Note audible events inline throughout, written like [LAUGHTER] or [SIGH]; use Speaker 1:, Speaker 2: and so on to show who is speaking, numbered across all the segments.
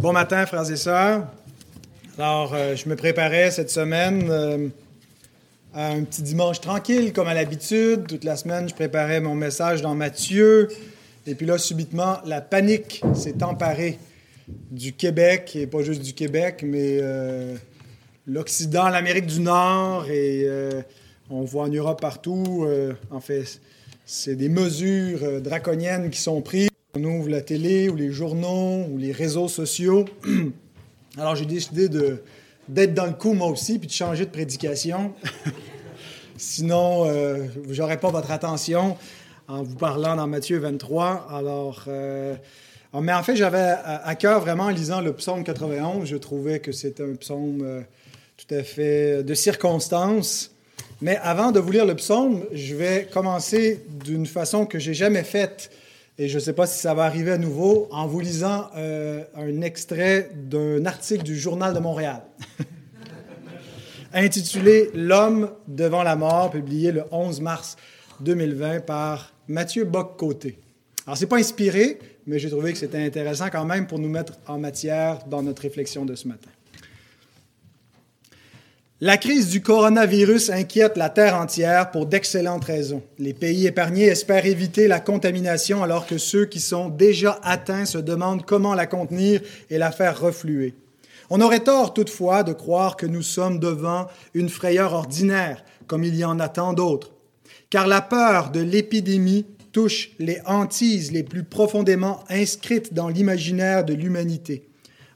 Speaker 1: Bon matin, frères et sœurs. Alors, euh, je me préparais cette semaine euh, à un petit dimanche tranquille, comme à l'habitude. Toute la semaine, je préparais mon message dans Matthieu. Et puis là, subitement, la panique s'est emparée du Québec, et pas juste du Québec, mais euh, l'Occident, l'Amérique du Nord, et on voit en Europe partout. en fait, c'est des mesures draconiennes qui sont prises. On ouvre la télé ou les journaux ou les réseaux sociaux. [CLEARS THROAT] Alors j'ai décidé de, d'être dans le coup moi aussi puis de changer de prédication. [LAUGHS] Sinon, euh, je n'aurais pas votre attention en vous parlant dans Matthieu 23. Alors, euh, mais en fait, j'avais à cœur vraiment en lisant le psaume 91. Je trouvais que c'était un psaume euh, tout à fait de circonstance. Mais avant de vous lire le psaume, je vais commencer d'une façon que j'ai jamais faite et je ne sais pas si ça va arriver à nouveau, en vous lisant euh, un extrait d'un article du Journal de Montréal, intitulé L'homme devant la mort, publié le 11 mars 2020 par Mathieu Bock-Côté. Alors, ce n'est pas inspiré, mais j'ai trouvé que c'était intéressant quand même pour nous mettre en matière dans notre réflexion de ce matin. La crise du coronavirus inquiète la Terre entière pour d'excellentes raisons. Les pays épargnés espèrent éviter la contamination alors que ceux qui sont déjà atteints se demandent comment la contenir et la faire refluer. On aurait tort toutefois de croire que nous sommes devant une frayeur ordinaire, comme il y en a tant d'autres, car la peur de l'épidémie touche les hantises les plus profondément inscrites dans l'imaginaire de l'humanité.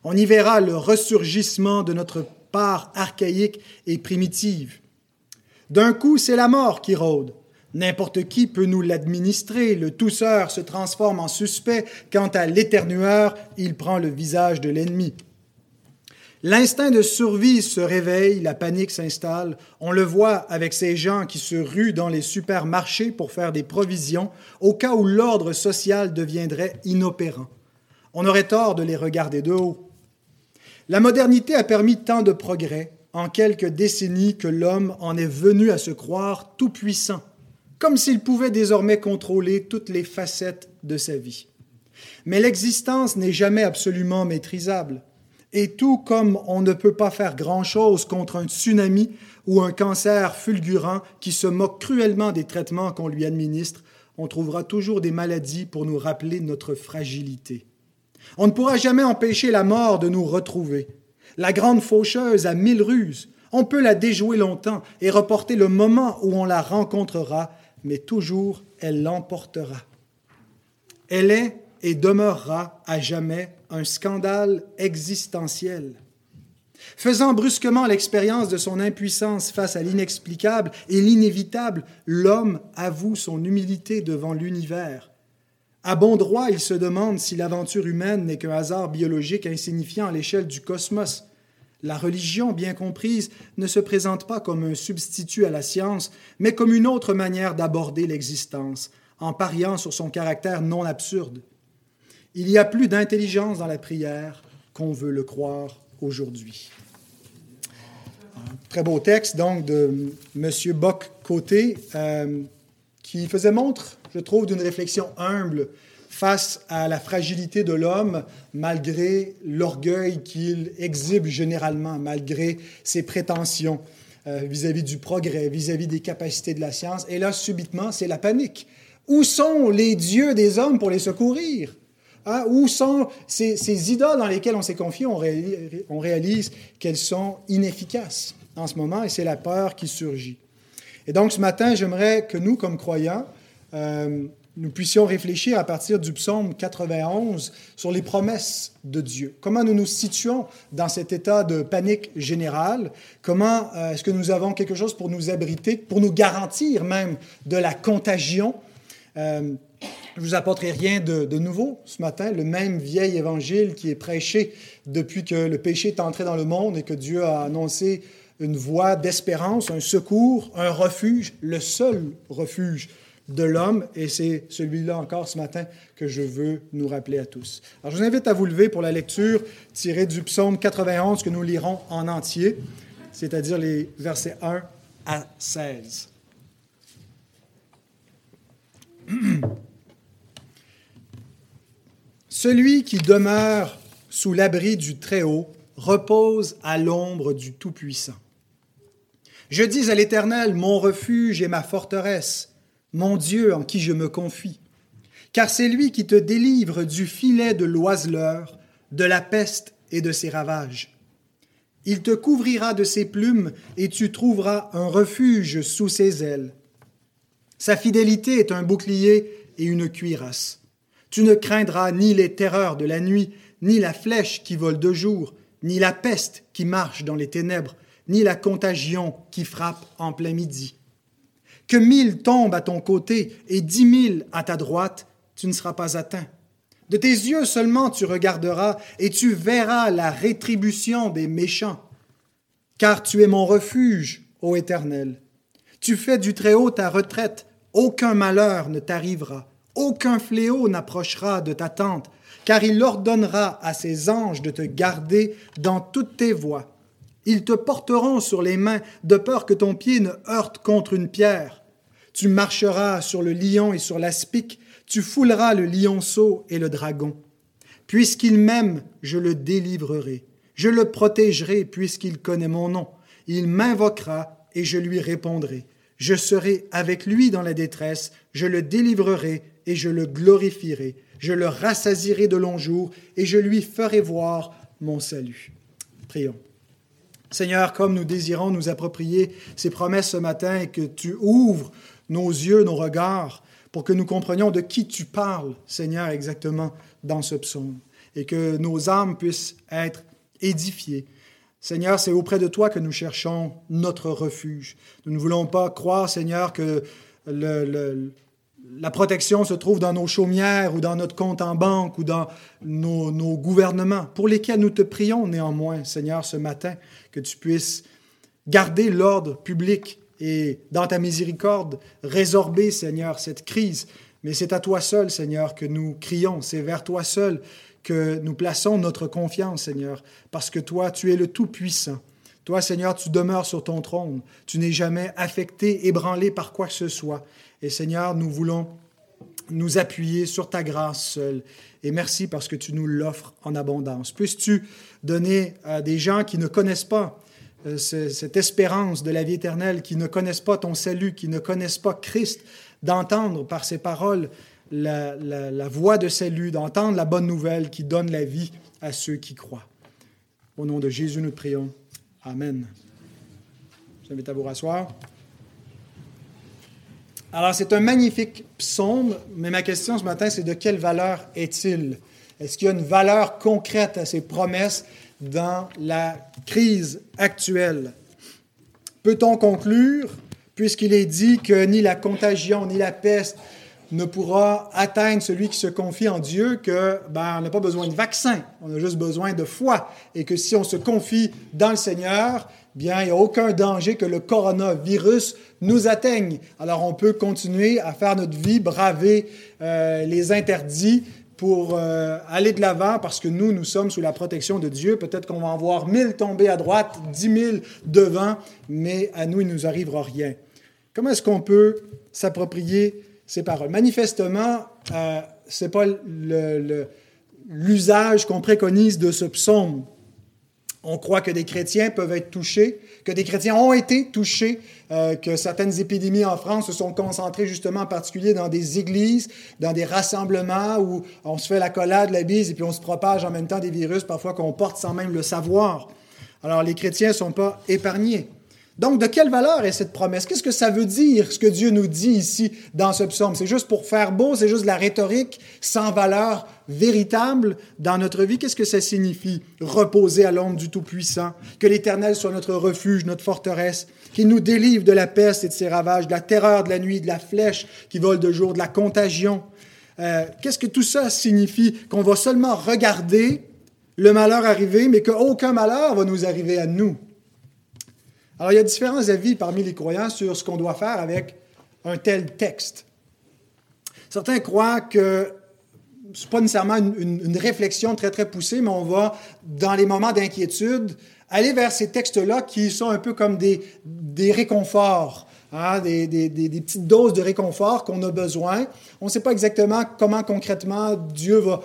Speaker 1: On y verra le ressurgissement de notre part archaïque et primitive. D'un coup, c'est la mort qui rôde. N'importe qui peut nous l'administrer. Le tousseur se transforme en suspect. Quant à l'éternueur, il prend le visage de l'ennemi. L'instinct de survie se réveille, la panique s'installe. On le voit avec ces gens qui se ruent dans les supermarchés pour faire des provisions au cas où l'ordre social deviendrait inopérant. On aurait tort de les regarder de haut. La modernité a permis tant de progrès en quelques décennies que l'homme en est venu à se croire tout-puissant, comme s'il pouvait désormais contrôler toutes les facettes de sa vie. Mais l'existence n'est jamais absolument maîtrisable. Et tout comme on ne peut pas faire grand-chose contre un tsunami ou un cancer fulgurant qui se moque cruellement des traitements qu'on lui administre, on trouvera toujours des maladies pour nous rappeler notre fragilité. On ne pourra jamais empêcher la mort de nous retrouver. La grande faucheuse a mille ruses. On peut la déjouer longtemps et reporter le moment où on la rencontrera, mais toujours elle l'emportera. Elle est et demeurera à jamais un scandale existentiel. Faisant brusquement l'expérience de son impuissance face à l'inexplicable et l'inévitable, l'homme avoue son humilité devant l'univers. À bon droit, il se demande si l'aventure humaine n'est qu'un hasard biologique insignifiant à l'échelle du cosmos. La religion, bien comprise, ne se présente pas comme un substitut à la science, mais comme une autre manière d'aborder l'existence, en pariant sur son caractère non absurde. Il y a plus d'intelligence dans la prière qu'on veut le croire aujourd'hui. Très beau texte donc de M. Bock-Côté euh, qui faisait montre je trouve, d'une réflexion humble face à la fragilité de l'homme, malgré l'orgueil qu'il exhibe généralement, malgré ses prétentions euh, vis-à-vis du progrès, vis-à-vis des capacités de la science. Et là, subitement, c'est la panique. Où sont les dieux des hommes pour les secourir? Hein? Où sont ces, idoles dans lesquelles on s'est confié? On réalise, on réalise qu'elles sont inefficaces en ce moment et c'est la peur qui surgit. Et donc, ce matin, j'aimerais que nous, comme croyants, euh, nous puissions réfléchir à partir du psaume 91 sur les promesses de Dieu. Comment nous nous situons dans cet état de panique générale? Comment euh, est-ce que nous avons quelque chose pour nous abriter, pour nous garantir même de la contagion? Euh, je ne vous apporterai rien de, de, nouveau ce matin, le même vieil évangile qui est prêché depuis que le péché est entré dans le monde et que Dieu a annoncé une voie d'espérance, un secours, un refuge, le seul refuge de l'homme, et c'est celui-là encore ce matin que je veux nous rappeler à tous. Alors je vous invite à vous lever pour la lecture tirée du psaume 91 que nous lirons en entier, c'est-à-dire les versets 1 à 16. [CLEARS THROAT] Celui qui demeure sous l'abri du Très-Haut, repose à l'ombre du Tout-Puissant. Je dis à l'Éternel, mon refuge et ma forteresse, mon Dieu en qui je me confie. Car c'est lui qui te délivre du filet de l'oiseleur, de la peste et de ses ravages. Il te couvrira de ses plumes et tu trouveras un refuge sous ses ailes. Sa fidélité est un bouclier et une cuirasse. Tu ne craindras ni les terreurs de la nuit, ni la flèche qui vole de jour, ni la peste qui marche dans les ténèbres, ni la contagion qui frappe en plein midi. Que mille tombent à ton côté et dix mille à ta droite, tu ne seras pas atteint. De tes yeux seulement tu regarderas et tu verras la rétribution des méchants. Car tu es mon refuge, ô Éternel. Tu fais du Très-Haut ta retraite, aucun malheur ne t'arrivera, aucun fléau n'approchera de ta tente, car il ordonnera à ses anges de te garder dans toutes tes voies. Ils te porteront sur les mains, de peur que ton pied ne heurte contre une pierre. Tu marcheras sur le lion et sur l'aspic, tu fouleras le lionceau et le dragon. Puisqu'il m'aime, je le délivrerai. Je le protégerai puisqu'il connaît mon nom. Il m'invoquera et je lui répondrai. Je serai avec lui dans la détresse, je le délivrerai et je le glorifierai. Je le rassasirai de longs jours et je lui ferai voir mon salut. Prions. Seigneur, comme nous désirons nous approprier ces promesses ce matin et que tu ouvres nos yeux, nos regards, pour que nous comprenions de qui tu parles, Seigneur, exactement dans ce psaume, et que nos âmes puissent être édifiées. Seigneur, c'est auprès de toi que nous cherchons notre refuge. Nous ne voulons pas croire, Seigneur, que la protection se trouve dans nos chaumières ou dans notre compte en banque ou dans nos, nos gouvernements, pour lesquels nous te prions néanmoins, Seigneur, ce matin, que tu puisses garder l'ordre public et dans ta miséricorde, résorber, Seigneur, cette crise. Mais c'est à toi seul, Seigneur, que nous crions. C'est vers toi seul que nous plaçons notre confiance, Seigneur, parce que toi, tu es le Tout-Puissant. Toi, Seigneur, tu demeures sur ton trône. Tu n'es jamais affecté, ébranlé par quoi que ce soit. Et Seigneur, nous voulons nous appuyer sur ta grâce seule. Et merci parce que tu nous l'offres en abondance. Puisses-tu donner à des gens qui ne connaissent pas euh, cette espérance de la vie éternelle, qui ne connaissent pas ton salut, qui ne connaissent pas Christ, d'entendre par ses paroles la, voix de salut, d'entendre la bonne nouvelle qui donne la vie à ceux qui croient. Au nom de Jésus, nous prions. Amen. Je vous invite à vous rasseoir. Alors, c'est un magnifique psaume, mais ma question ce matin, c'est de quelle valeur est-il? Est-ce qu'il y a une valeur concrète à ces promesses dans la crise actuelle? Peut-on conclure, puisqu'il est dit que ni la contagion ni la peste ne pourra atteindre celui qui se confie en Dieu, que ben, on n'a pas besoin de vaccin, on a juste besoin de foi, et que si on se confie dans le Seigneur, bien, il n'y a aucun danger que le coronavirus nous atteigne. Alors on peut continuer à faire notre vie, braver euh, les interdits, pour euh, aller de l'avant parce que nous, nous sommes sous la protection de Dieu. Peut-être qu'on va en voir mille tomber à droite, dix mille devant, mais à nous, il ne nous arrivera rien. Comment est-ce qu'on peut s'approprier ces paroles? Manifestement, euh, ce n'est pas l'usage qu'on préconise de ce psaume. On croit que des chrétiens peuvent être touchés, que des chrétiens ont été touchés, euh, que certaines épidémies en France se sont concentrées justement en particulier dans des églises, dans des rassemblements où on se fait la collade, la bise, et puis on se propage en même temps des virus parfois qu'on porte sans même le savoir. Alors les chrétiens ne sont pas épargnés. Donc, de quelle valeur est cette promesse? Qu'est-ce que ça veut dire, ce que Dieu nous dit ici dans ce psaume? C'est juste pour faire beau, c'est juste de la rhétorique sans valeur véritable dans notre vie. Qu'est-ce que ça signifie? Reposer à l'ombre du Tout-Puissant, que l'Éternel soit notre refuge, notre forteresse, qu'il nous délivre de la peste et de ses ravages, de la terreur de la nuit, de la flèche qui vole de jour, de la contagion. Euh, qu'est-ce que tout ça signifie? Qu'on va seulement regarder le malheur arriver, mais qu'aucun malheur va nous arriver à nous. Alors, il y a différents avis parmi les croyants sur ce qu'on doit faire avec un tel texte. Certains croient que ce n'est pas nécessairement une, réflexion très, très poussée, mais on va, dans les moments d'inquiétude, aller vers ces textes-là qui sont un peu comme des, des réconforts, hein, des, petites doses de réconfort qu'on a besoin. On ne sait pas exactement comment concrètement Dieu va,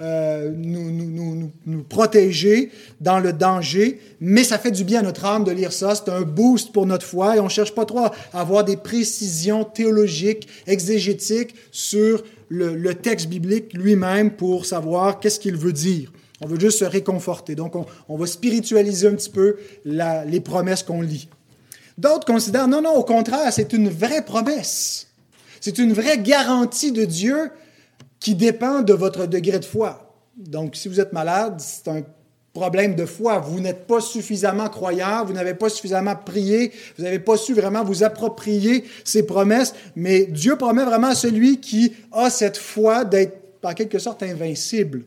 Speaker 1: euh, nous, protéger dans le danger, mais ça fait du bien à notre âme de lire ça. C'est un boost pour notre foi et on cherche pas trop à avoir des précisions théologiques, exégétiques sur le, texte biblique lui-même pour savoir qu'est-ce qu'il veut dire. On veut juste se réconforter. Donc, on, va spiritualiser un petit peu les promesses qu'on lit. D'autres considèrent, non, non, au contraire, c'est une vraie promesse. C'est une vraie garantie de Dieu qui dépend de votre degré de foi. Donc, si vous êtes malade, c'est un problème de foi. Vous n'êtes pas suffisamment croyant, vous n'avez pas suffisamment prié, vous n'avez pas su vraiment vous approprier ces promesses, mais Dieu promet vraiment à celui qui a cette foi d'être en quelque sorte invincible.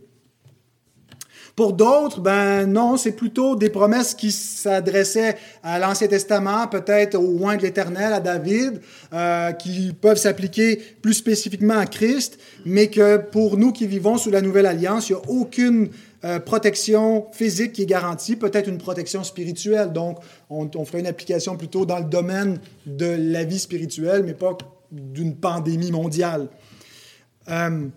Speaker 1: Pour d'autres, ben non, c'est plutôt des promesses qui s'adressaient à l'Ancien Testament, peut-être au loin de l'Éternel, à David, euh, qui peuvent s'appliquer plus spécifiquement à Christ, mais que pour nous qui vivons sous la Nouvelle Alliance, il n'y a aucune euh, protection physique qui est garantie, peut-être une protection spirituelle. Donc, on, ferait une application plutôt dans le domaine de la vie spirituelle, mais pas d'une pandémie mondiale. Euh,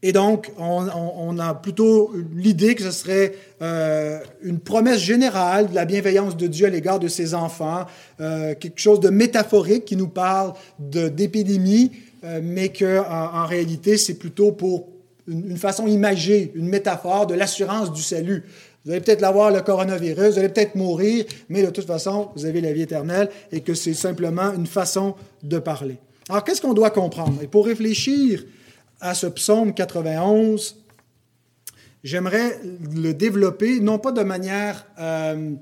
Speaker 1: et donc, on, a plutôt l'idée que ce serait euh, une promesse générale de la bienveillance de Dieu à l'égard de ses enfants, euh, quelque chose de métaphorique qui nous parle d'épidémie, euh, mais qu'en en, réalité, c'est plutôt pour une, façon imagée, une métaphore de l'assurance du salut. Vous allez peut-être l'avoir, le coronavirus, vous allez peut-être mourir, mais de toute façon, vous avez la vie éternelle et que c'est simplement une façon de parler. Alors, qu'est-ce qu'on doit comprendre? Et pour réfléchir à ce psaume 91, j'aimerais le développer, non pas de manière euh,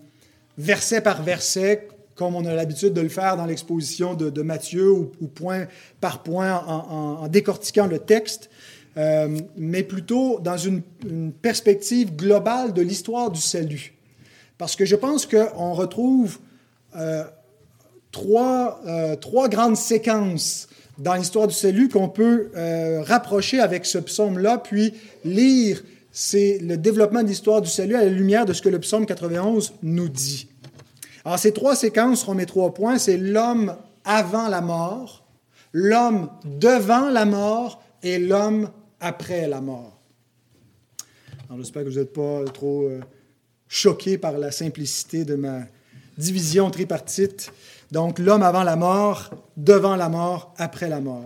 Speaker 1: verset par verset, comme on a l'habitude de le faire dans l'exposition de, Matthieu, ou, point par point en, décortiquant le texte, euh, mais plutôt dans une, perspective globale de l'histoire du salut. Parce que je pense qu'on retrouve euh, trois, trois grandes séquences dans l'histoire du salut qu'on peut euh, rapprocher avec ce psaume-là, puis lire c'est le développement de l'histoire du salut à la lumière de ce que le psaume 91 nous dit. Alors ces trois séquences seront mes trois points, c'est l'homme avant la mort, l'homme devant la mort et l'homme après la mort. J'espère que vous n'êtes pas trop euh, choqués par la simplicité de ma division tripartite. Donc l'homme avant la mort, devant la mort, après la mort.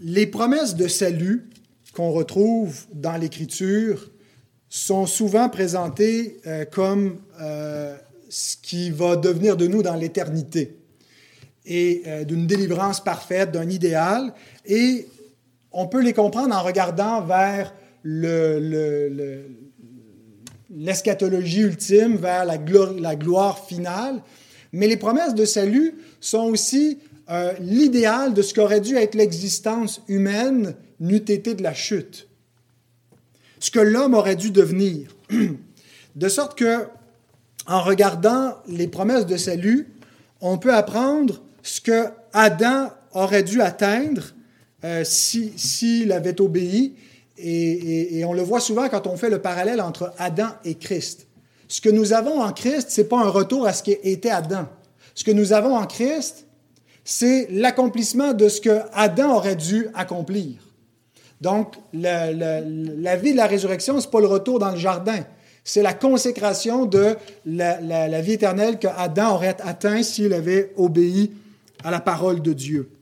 Speaker 1: Les promesses de salut qu'on retrouve dans l'Écriture sont souvent présentées euh, comme euh, ce qui va devenir de nous dans l'éternité et euh, d'une délivrance parfaite, d'un idéal. Et on peut les comprendre en regardant vers le, l'eschatologie ultime, vers la gloire, finale. Mais les promesses de salut sont aussi euh, l'idéal de ce qu'aurait dû être l'existence humaine n'eût été de la chute. Ce que l'homme aurait dû devenir. [CLEARS THROAT] De sorte que, en regardant les promesses de salut, on peut apprendre ce que Adam aurait dû atteindre euh, s'il avait obéi et, on le voit souvent quand on fait le parallèle entre Adam et Christ. Ce que nous avons en Christ, ce n'est pas un retour à ce qui était Adam. Ce que nous avons en Christ, c'est l'accomplissement de ce que Adam aurait dû accomplir. Donc, la, vie de la résurrection, ce n'est pas le retour dans le jardin. C'est la consécration de la, la vie éternelle que Adam aurait atteint s'il avait obéi à la parole de Dieu.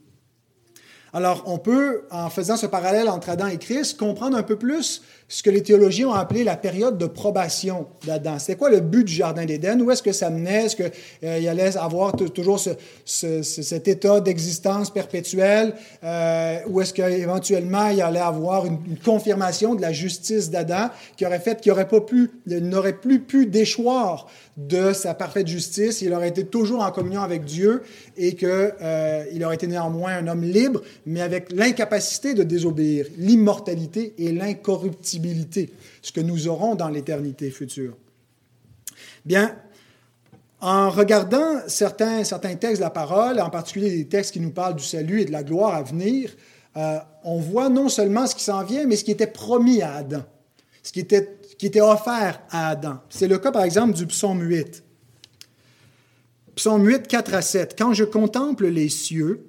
Speaker 1: Alors, on peut, en faisant ce parallèle entre Adam et Christ, comprendre un peu plus ce que les théologiens ont appelé la période de probation d'Adam. C'était quoi le but du Jardin d'Éden? Où est-ce que ça menait? Est-ce qu'il euh, allait avoir toujours cet état d'existence perpétuelle? Euh, ou est-ce qu'éventuellement, il allait avoir une, confirmation de la justice d'Adam qui aurait fait qu'il n'aurait plus pu déchoir de sa parfaite justice, il aurait été toujours en communion avec Dieu et qu'il euh, aurait été néanmoins un homme libre, mais avec l'incapacité de désobéir, l'immortalité et l'incorruptibilité, ce que nous aurons dans l'éternité future. Bien, en regardant certains, certains textes de la parole, en particulier des textes qui nous parlent du salut et de la gloire à venir, euh, on voit non seulement ce qui s'en vient, mais ce qui était promis à Adam, ce qui était qui était offert à Adam. C'est le cas, par exemple, du psaume 8. Psaume 8, 4 à 7. Quand je contemple les cieux,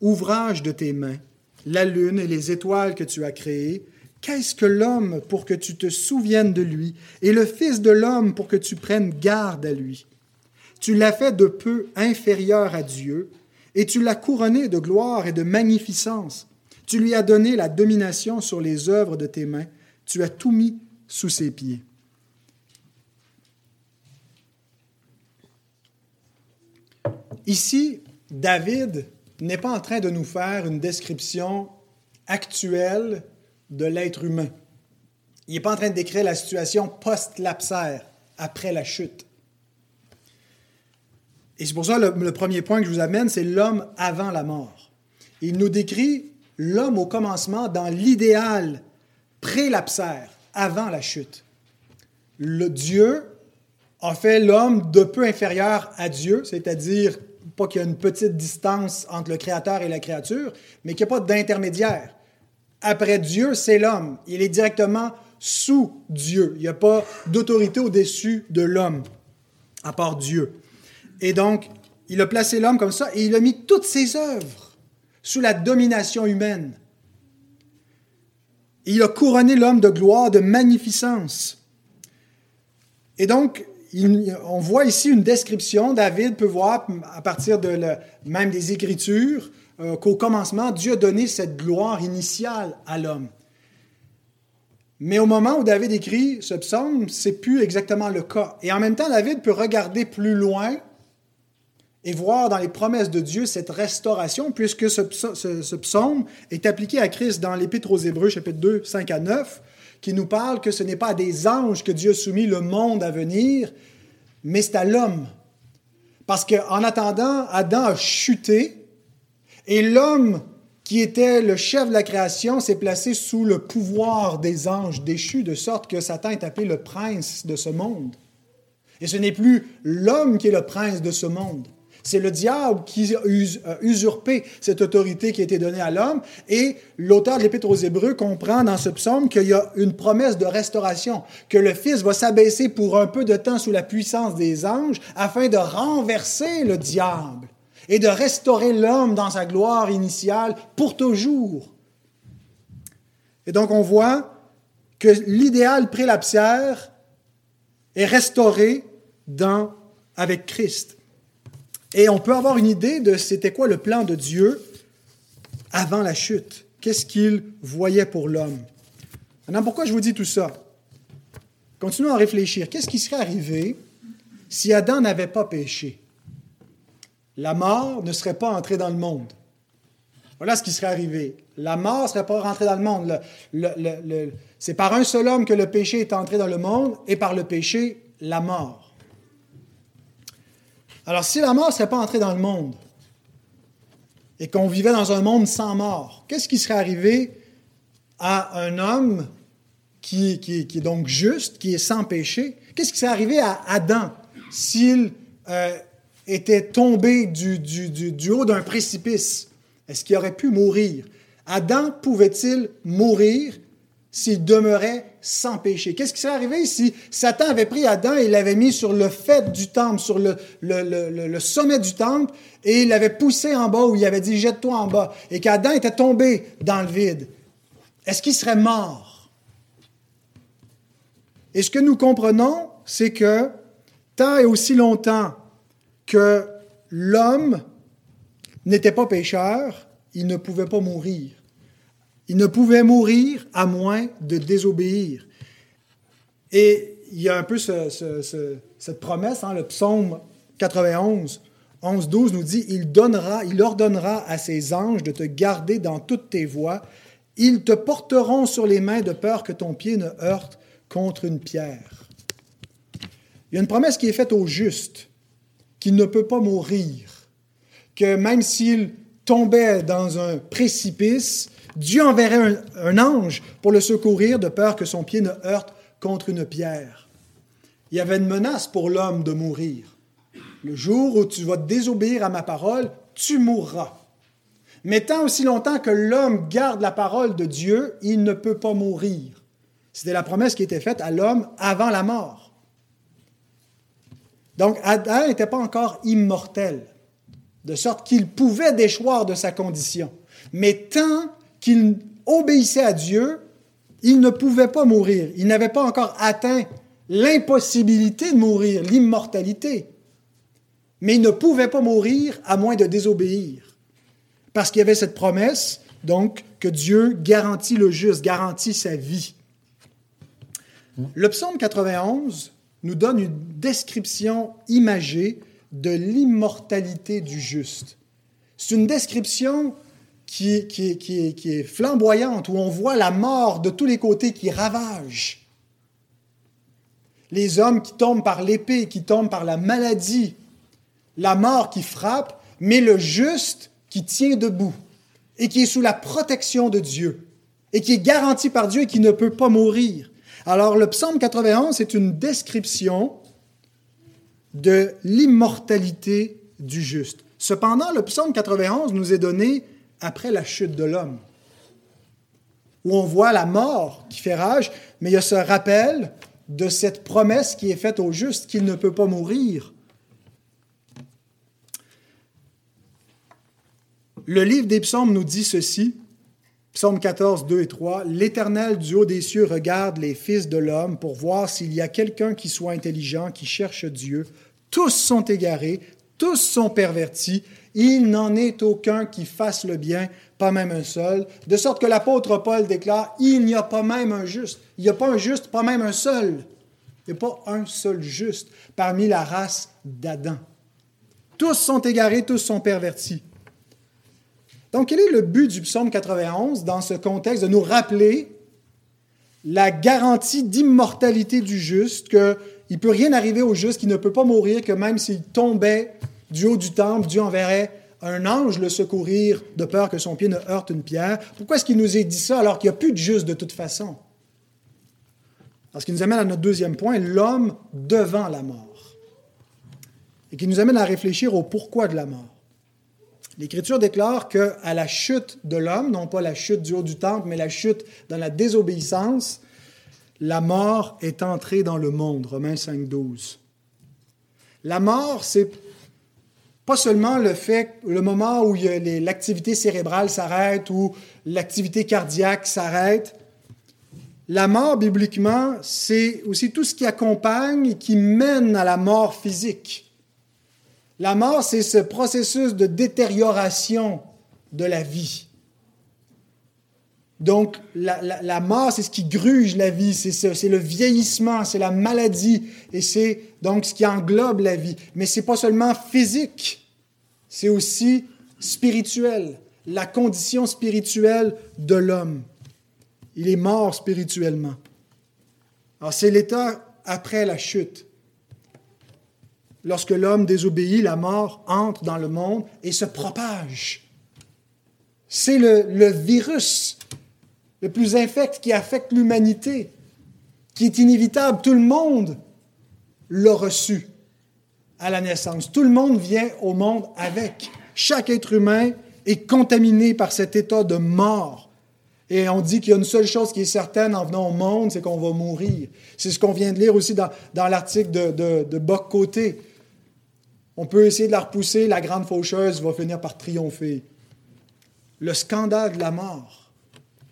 Speaker 1: ouvrage de tes mains, la lune et les étoiles que tu as créées. Qu'est-ce que l'homme pour que tu te souviennes de lui, et le Fils de l'homme pour que tu prennes garde à lui? Tu l'as fait de peu inférieur à Dieu, et tu l'as couronné de gloire et de magnificence. Tu lui as donné la domination sur les œuvres de tes mains, tu as tout mis sous ses pieds. Ici, David n'est pas en train de nous faire une description actuelle de l'être humain. Il n'est pas en train de décrire la situation post-lapsaire, après la chute. Et c'est pour ça le, le premier point que je vous amène, c'est l'homme avant la mort. Il nous décrit l'homme au commencement dans l'idéal pré-lapsaire, avant la chute. Le Dieu a fait l'homme de peu inférieur à Dieu, c'est-à-dire pas qu'il y a une petite distance entre le Créateur et la créature, mais qu'il n'y a pas d'intermédiaire. Après Dieu, c'est l'homme. Il est directement sous Dieu. Il n'y a pas d'autorité au-dessus de l'homme, à part Dieu. Et donc, il a placé l'homme comme ça et il a mis toutes ses œuvres sous la domination humaine. il a couronné l'homme de gloire, de magnificence. Et donc, on voit ici une description. David peut voir à partir de même des Écritures euh, qu'au commencement, Dieu a donné cette gloire initiale à l'homme. Mais au moment où David écrit ce psaume, c'est plus exactement le cas. Et en même temps, David peut regarder plus loin et voir dans les promesses de Dieu cette restauration, puisque ce, ce psaume est appliqué à Christ dans l'Épître aux Hébreux, chapitre 2, 5 à 9, qui nous parle que ce n'est pas à des anges que Dieu a soumis le monde à venir, mais c'est à l'homme. Parce qu'en attendant, Adam a chuté et l'homme qui était le chef de la création s'est placé sous le pouvoir des anges déchus, de sorte que Satan est appelé le prince de ce monde. Et ce n'est plus l'homme qui est le prince de ce monde. C'est le diable qui a usurpé cette autorité qui a été donnée à l'homme. Et l'auteur de l'Épître aux Hébreux comprend dans ce psaume qu'il y a une promesse de restauration, que le Fils va s'abaisser pour un peu de temps sous la puissance des anges afin de renverser le diable et de restaurer l'homme dans sa gloire initiale pour toujours. Et donc on voit que l'idéal prélapsaire est restauré avec Christ. Et on peut avoir une idée de c'était quoi le plan de Dieu avant la chute. Qu'est-ce qu'il voyait pour l'homme? Maintenant, pourquoi je vous dis tout ça? Continuons à réfléchir. Qu'est-ce qui serait arrivé si Adam n'avait pas péché? La mort ne serait pas entrée dans le monde. Voilà ce qui serait arrivé. La mort ne serait pas rentrée dans le monde. c'est par un seul homme que le péché est entré dans le monde et par le péché, la mort. Alors, si la mort ne serait pas entrée dans le monde et qu'on vivait dans un monde sans mort, qu'est-ce qui serait arrivé à un homme qui, est donc juste, qui est sans péché? Qu'est-ce qui serait arrivé à Adam s'il euh, était tombé du, du haut d'un précipice? Est-ce qu'il aurait pu mourir? Adam pouvait-il mourir s'il demeurait sans péché. Qu'est-ce qui serait arrivé si Satan avait pris Adam et l'avait mis sur le fait du temple, sur le, sommet du temple, et il l'avait poussé en bas, où il avait dit jette-toi en bas, et qu'Adam était tombé dans le vide? Est-ce qu'il serait mort? Et ce que nous comprenons, c'est que tant et aussi longtemps que l'homme n'était pas pécheur, il ne pouvait pas mourir. Il ne pouvait mourir à moins de désobéir. Et il y a un peu cette promesse, hein, le psaume 91, 11, 12 nous dit, il, donnera, il ordonnera à ses anges de te garder dans toutes tes voies. Ils te porteront sur les mains de peur que ton pied ne heurte contre une pierre. Il y a une promesse qui est faite au juste, qu'il ne peut pas mourir, que même s'il tombait dans un précipice, Dieu enverrait un, ange pour le secourir de peur que son pied ne heurte contre une pierre. Il y avait une menace pour l'homme de mourir. Le jour où tu vas désobéir à ma parole, tu mourras. Mais tant aussi longtemps que l'homme garde la parole de Dieu, il ne peut pas mourir. C'était la promesse qui était faite à l'homme avant la mort. Donc Adam n'était pas encore immortel, de sorte qu'il pouvait déchoir de sa condition. Mais tant qu'il obéissait à Dieu, il ne pouvait pas mourir. Il n'avait pas encore atteint l'impossibilité de mourir, l'immortalité. Mais il ne pouvait pas mourir à moins de désobéir. Parce qu'il y avait cette promesse, donc, que Dieu garantit le juste, garantit sa vie. Le psaume 91 nous donne une description imagée de l'immortalité du juste. C'est une description qui, qui, qui, qui, est flamboyante, où on voit la mort de tous les côtés qui ravage. Les hommes qui tombent par l'épée, qui tombent par la maladie, la mort qui frappe, mais le juste qui tient debout et qui est sous la protection de Dieu et qui est garanti par Dieu et qui ne peut pas mourir. Alors le psaume 91, c'est une description de l'immortalité du juste. Cependant, le psaume 91 nous est donné après la chute de l'homme, où on voit la mort qui fait rage, mais il y a ce rappel de cette promesse qui est faite au juste qu'il ne peut pas mourir. Le livre des psaumes nous dit ceci, Psaume 14, 2 et 3, L'Éternel du haut des cieux regarde les fils de l'homme pour voir s'il y a quelqu'un qui soit intelligent, qui cherche Dieu. Tous sont égarés, tous sont pervertis, il n'en est aucun qui fasse le bien, pas même un seul. De sorte que l'apôtre Paul déclare, il n'y a pas même un juste. Il n'y a pas un juste, pas même un seul. Il n'y a pas un seul juste parmi la race d'Adam. Tous sont égarés, tous sont pervertis. Donc, quel est le but du psaume 91 dans ce contexte de nous rappeler la garantie d'immortalité du juste, qu'il ne peut rien arriver au juste, qu'il ne peut pas mourir, que même s'il tombait du haut du temple, Dieu enverrait un ange le secourir de peur que son pied ne heurte une pierre. Pourquoi est-ce qu'il nous a dit ça alors qu'il n'y a plus de juste de toute façon? Parce qu'il nous amène à notre deuxième point, l'homme devant la mort. Et qui nous amène à réfléchir au pourquoi de la mort. L'Écriture déclare qu'à la chute de l'homme, non pas la chute du haut du temple, mais la chute dans la désobéissance, la mort est entrée dans le monde. Romains 5, 12. La mort, c'est pas seulement le fait, le moment où l'activité cérébrale s'arrête ou l'activité cardiaque s'arrête. La mort, bibliquement, c'est aussi tout ce qui accompagne et qui mène à la mort physique. La mort, c'est ce processus de détérioration de la vie. Donc, la, mort, c'est ce qui gruge la vie, c'est le vieillissement, c'est la maladie, et c'est donc ce qui englobe la vie. Mais ce n'est pas seulement physique, c'est aussi spirituel, la condition spirituelle de l'homme. Il est mort spirituellement. Alors, c'est l'état après la chute. Lorsque l'homme désobéit, la mort entre dans le monde et se propage. C'est le, virus le plus infect qui affecte l'humanité, qui est inévitable. Tout le monde l'a reçu à la naissance. Tout le monde vient au monde avec. Chaque être humain est contaminé par cet état de mort. Et on dit qu'il y a une seule chose qui est certaine en venant au monde, c'est qu'on va mourir. C'est ce qu'on vient de lire aussi dans, l'article de, de, de Boc-Côté. On peut essayer de la repousser, la grande faucheuse va finir par triompher. Le scandale de la mort,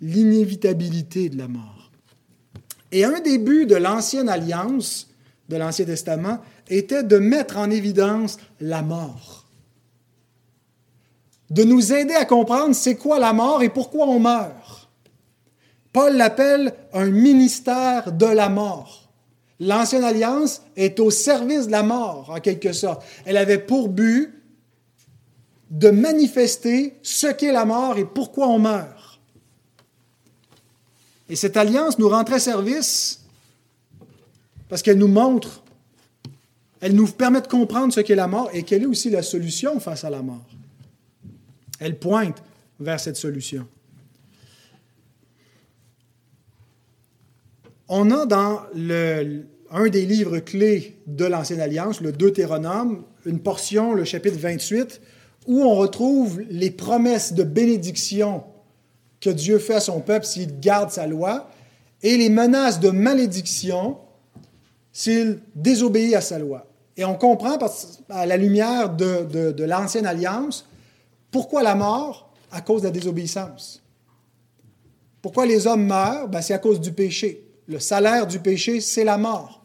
Speaker 1: l'inévitabilité de la mort. Et un des buts de l'ancienne alliance, de l'Ancien Testament, était de mettre en évidence la mort. De nous aider à comprendre c'est quoi la mort et pourquoi on meurt. Paul l'appelle un ministère de la mort. L'ancienne alliance est au service de la mort, en quelque sorte. Elle avait pour but de manifester ce qu'est la mort et pourquoi on meurt. Et cette alliance nous rend très service parce qu'elle nous montre, elle nous permet de comprendre ce qu'est la mort et quelle est aussi la solution face à la mort. Elle pointe vers cette solution. On a dans un des livres clés de l'Ancienne Alliance, le Deutéronome, une portion, le chapitre 28, où on retrouve les promesses de bénédiction que Dieu fait à son peuple s'il garde sa loi et les menaces de malédiction s'il désobéit à sa loi. Et on comprend à la lumière de, de l'Ancienne Alliance pourquoi la mort? À cause de la désobéissance. Pourquoi les hommes meurent? Ben, C'est à cause du péché. Le salaire du péché, c'est la mort.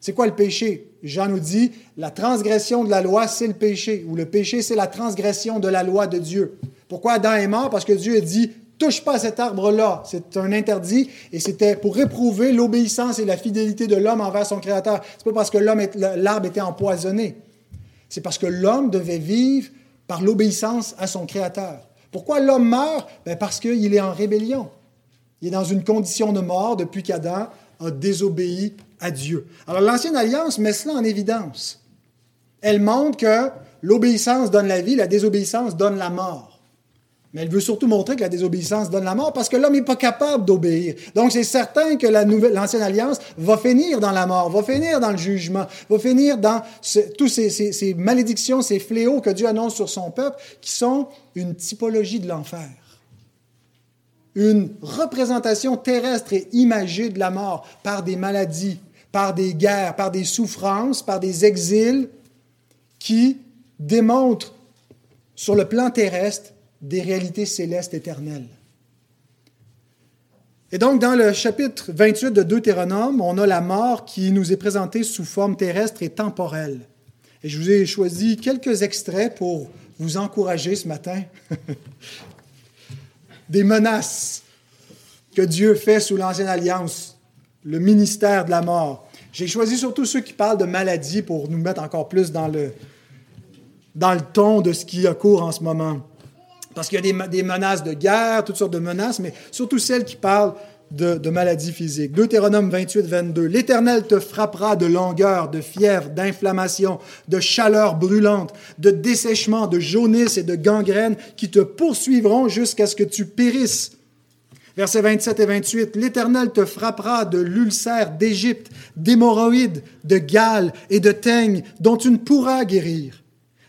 Speaker 1: C'est quoi le péché? Jean nous dit, la transgression de la loi, c'est le péché, ou le péché, c'est la transgression de la loi de Dieu. Pourquoi Adam est mort? Parce que Dieu a dit, touche pas à cet arbre-là. C'est un interdit et c'était pour réprouver l'obéissance et la fidélité de l'homme envers son Créateur. C'est pas parce que l'arbre était empoisonné. C'est parce que l'homme devait vivre par l'obéissance à son Créateur. Pourquoi l'homme meurt? Ben Parce qu'il est en rébellion. Il est dans une condition de mort depuis qu'Adam a désobéi à Dieu. Alors l'Ancienne Alliance met cela en évidence. Elle montre que l'obéissance donne la vie, la désobéissance donne la mort. Mais elle veut surtout montrer que la désobéissance donne la mort parce que l'homme n'est pas capable d'obéir. Donc c'est certain que la nouvelle, l'ancienne alliance va finir dans la mort, va finir dans le jugement, va finir dans tous ces, ces malédictions, ces fléaux que Dieu annonce sur son peuple, qui sont une typologie de l'enfer. Une représentation terrestre et imagée de la mort par des maladies, par des guerres, par des souffrances, par des exils qui démontrent sur le plan terrestre des réalités célestes éternelles. Et donc, dans le chapitre 28 de Deutéronome, on a la mort qui nous est présentée sous forme terrestre et temporelle. Et je vous ai choisi quelques extraits pour vous encourager ce matin. [LAUGHS] des menaces que Dieu fait sous l'Ancienne Alliance, le ministère de la mort. J'ai choisi surtout ceux qui parlent de maladie pour nous mettre encore plus dans le, dans le ton de ce qui en ce moment. Parce qu'il y a des, menaces de guerre, toutes sortes de menaces, mais surtout celles qui parlent de, maladies physiques. Deutéronome 28, 22. L'Éternel te frappera de langueur, de fièvre, d'inflammation, de chaleur brûlante, de dessèchement, de jaunisse et de gangrène qui te poursuivront jusqu'à ce que tu périsses. Versets 27 et 28. L'Éternel te frappera de l'ulcère d'Égypte, d'hémorroïdes, de gales et de teignes dont tu ne pourras guérir.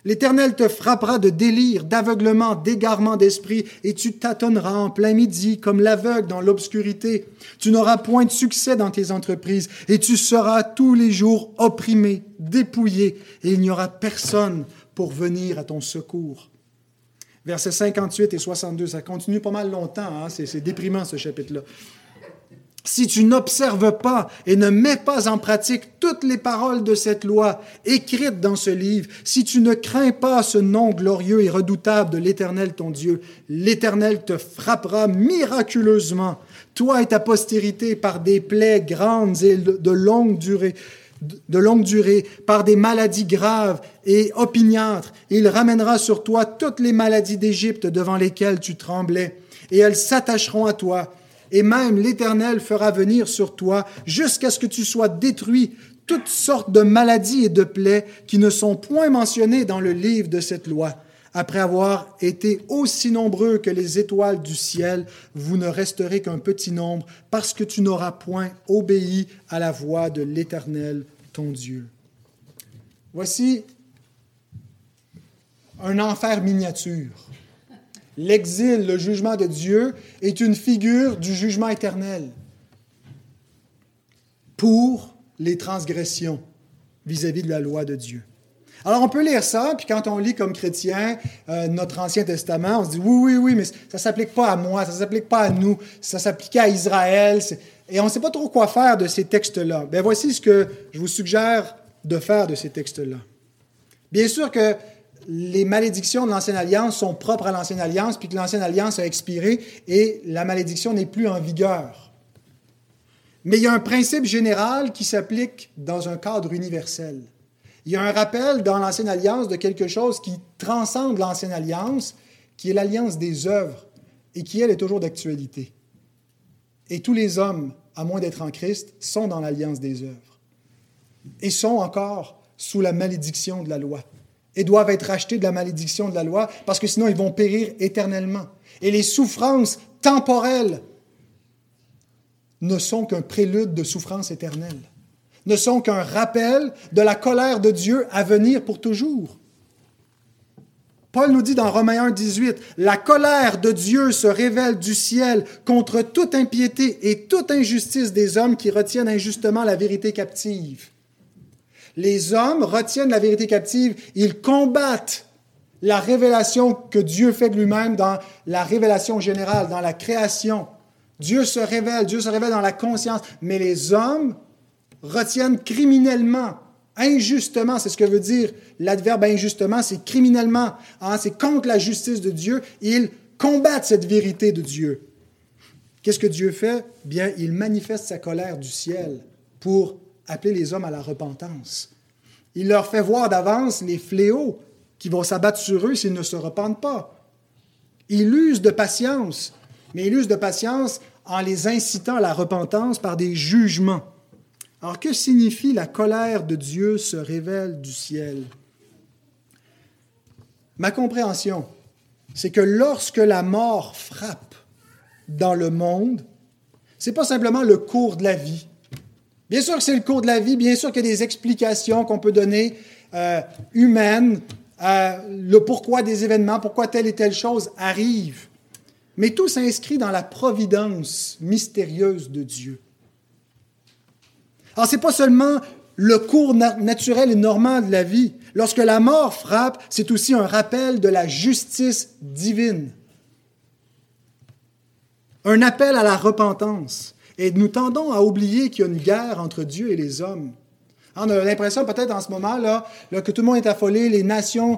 Speaker 1: L'Éternel te frappera de délire, d'aveuglement, d'égarement d'esprit, et tu tâtonneras en plein midi comme l'aveugle dans l'obscurité. Tu n'auras point de succès dans tes entreprises, et tu seras tous les jours opprimé, dépouillé, et il n'y aura personne pour venir à ton secours. Versets 58 et 62, ça continue pas mal longtemps, hein? c'est déprimant ce chapitre-là si tu n'observes pas et ne mets pas en pratique toutes les paroles de cette loi écrites dans ce livre, si tu ne crains pas ce nom glorieux et redoutable de l'Éternel ton Dieu, l'Éternel te frappera miraculeusement, toi et ta postérité, par des plaies grandes et de longue durée, de longue durée, par des maladies graves et opiniâtres. Il ramènera sur toi toutes les maladies d'Égypte devant lesquelles tu tremblais, et elles s'attacheront à toi et même l'Éternel fera venir sur toi jusqu'à ce que tu sois détruit toutes sortes de maladies et de plaies qui ne sont point mentionnées dans le livre de cette loi. Après avoir été aussi nombreux que les étoiles du ciel, vous ne resterez qu'un petit nombre parce que tu n'auras point obéi à la voix de l'Éternel, ton Dieu. Voici un enfer miniature. L'exil, le jugement de Dieu, est une figure du jugement éternel pour les transgressions vis-à-vis de la loi de Dieu. Alors on peut lire ça, puis quand on lit comme chrétien euh, notre Ancien Testament, on se dit oui, oui, oui, mais ça ne s'applique pas à moi, ça ne s'applique pas à nous, ça s'appliquait à Israël, et on ne sait pas trop quoi faire de ces textes-là. Bien voici ce que je vous suggère de faire de ces textes-là. Bien sûr que les malédictions de l'Ancienne Alliance sont propres à l'Ancienne Alliance, puis que l'Ancienne Alliance a expiré et la malédiction n'est plus en vigueur. Mais il y a un principe général qui s'applique dans un cadre universel. Il y a un rappel dans l'Ancienne Alliance de quelque chose qui transcende l'Ancienne Alliance, qui est l'alliance des œuvres, et qui, elle, est toujours d'actualité. Et tous les hommes, à moins d'être en Christ, sont dans l'alliance des œuvres, et sont encore sous la malédiction de la loi et doivent être rachetés de la malédiction de la loi, parce que sinon ils vont périr éternellement. Et les souffrances temporelles ne sont qu'un prélude de souffrances éternelles, ne sont qu'un rappel de la colère de Dieu à venir pour toujours. Paul nous dit dans Romains 1, 18, La colère de Dieu se révèle du ciel contre toute impiété et toute injustice des hommes qui retiennent injustement la vérité captive. Les hommes retiennent la vérité captive, ils combattent la révélation que Dieu fait de lui-même dans la révélation générale, dans la création. Dieu se révèle, Dieu se révèle dans la conscience, mais les hommes retiennent criminellement, injustement, c'est ce que veut dire l'adverbe injustement, c'est criminellement, hein, c'est contre la justice de Dieu, ils combattent cette vérité de Dieu. Qu'est-ce que Dieu fait? Bien, il manifeste sa colère du ciel pour appeler les hommes à la repentance. Il leur fait voir d'avance les fléaux qui vont s'abattre sur eux s'ils ne se repentent pas. Il use de patience, mais il use de patience en les incitant à la repentance par des jugements. Alors que signifie la colère de Dieu se révèle du ciel? Ma compréhension, c'est que lorsque la mort frappe dans le monde, c'est pas simplement le cours de la vie, Bien sûr que c'est le cours de la vie, bien sûr qu'il y a des explications qu'on peut donner euh, humaines, euh, le pourquoi des événements, pourquoi telle et telle chose arrive. Mais tout s'inscrit dans la providence mystérieuse de Dieu. Alors, ce n'est pas seulement le cours naturel et normal de la vie. Lorsque la mort frappe, c'est aussi un rappel de la justice divine. Un appel à la repentance. Et nous tendons à oublier qu'il y a une guerre entre Dieu et les hommes. On a l'impression peut-être en ce moment-là que tout le monde est affolé, les nations,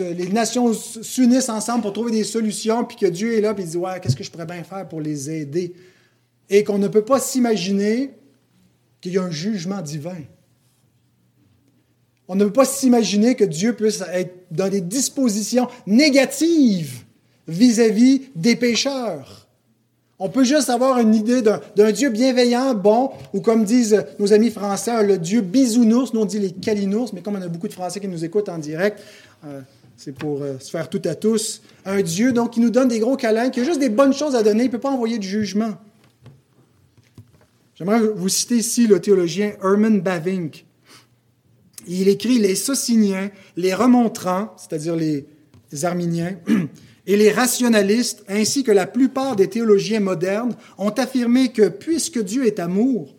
Speaker 1: les nations s'unissent ensemble pour trouver des solutions, puis que Dieu est là, puis il dit, ouais, qu'est-ce que je pourrais bien faire pour les aider? Et qu'on ne peut pas s'imaginer qu'il y a un jugement divin. On ne peut pas s'imaginer que Dieu puisse être dans des dispositions négatives vis à -vis des pécheurs. On peut juste avoir une idée d'un Dieu bienveillant, bon, ou comme disent nos amis français, le Dieu bisounours, nous on dit les calinours, mais comme on a beaucoup de Français qui nous écoutent en direct, euh, c'est pour euh, se faire tout à tous. Un Dieu donc qui nous donne des gros câlins, qui a juste des bonnes choses à donner, il ne peut pas envoyer de jugement. J'aimerais vous citer ici le théologien Herman Bavinck. Il écrit Les Sociniens, les Remontrants, c'est-à-dire les Arminiens, [CLEARS THROAT] et les rationalistes, ainsi que la plupart des théologiens modernes, ont affirmé que puisque Dieu est amour,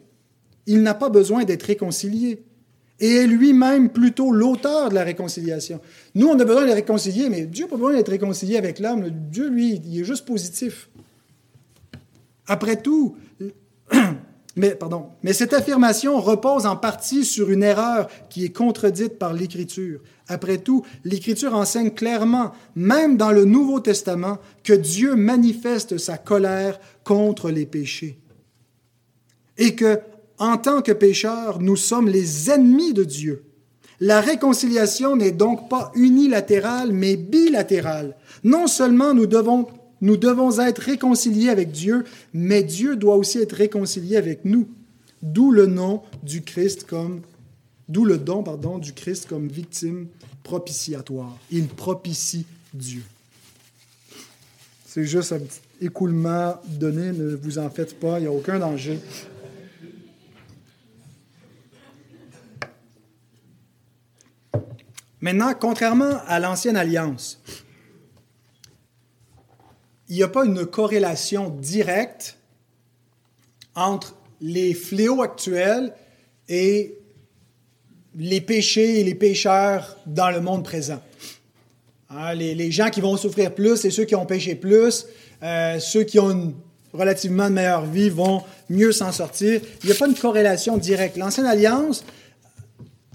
Speaker 1: il n'a pas besoin d'être réconcilié et est lui-même plutôt l'auteur de la réconciliation. Nous, on a besoin de réconcilier, mais Dieu n'a pas besoin d'être réconcilié avec l'homme. Dieu, lui, il est juste positif. Après tout, [CLEARS THROAT] mais, pardon, mais cette affirmation repose en partie sur une erreur qui est contredite par l'Écriture. Après tout, l'Écriture enseigne clairement, même dans le Nouveau Testament, que Dieu manifeste sa colère contre les péchés. Et que, en tant que pécheurs, nous sommes les ennemis de Dieu. La réconciliation n'est donc pas unilatérale, mais bilatérale. Non seulement nous devons, nous devons être réconciliés avec Dieu, mais Dieu doit aussi être réconcilié avec nous. D'où le nom du Christ comme D'où le don pardon, du Christ comme victime propitiatoire. Il propicie Dieu. C'est juste un petit écoulement donné, ne vous en faites pas, il n'y a aucun danger. Maintenant, contrairement à l'ancienne alliance, il n'y a pas une corrélation directe entre les fléaux actuels et les péchés et les pécheurs dans le monde présent. Hein, les, gens qui vont souffrir plus, c'est ceux qui ont péché plus. Euh, ceux qui ont une relativement meilleure vie vont mieux s'en sortir. Il n'y a pas une corrélation directe. L'Ancienne Alliance,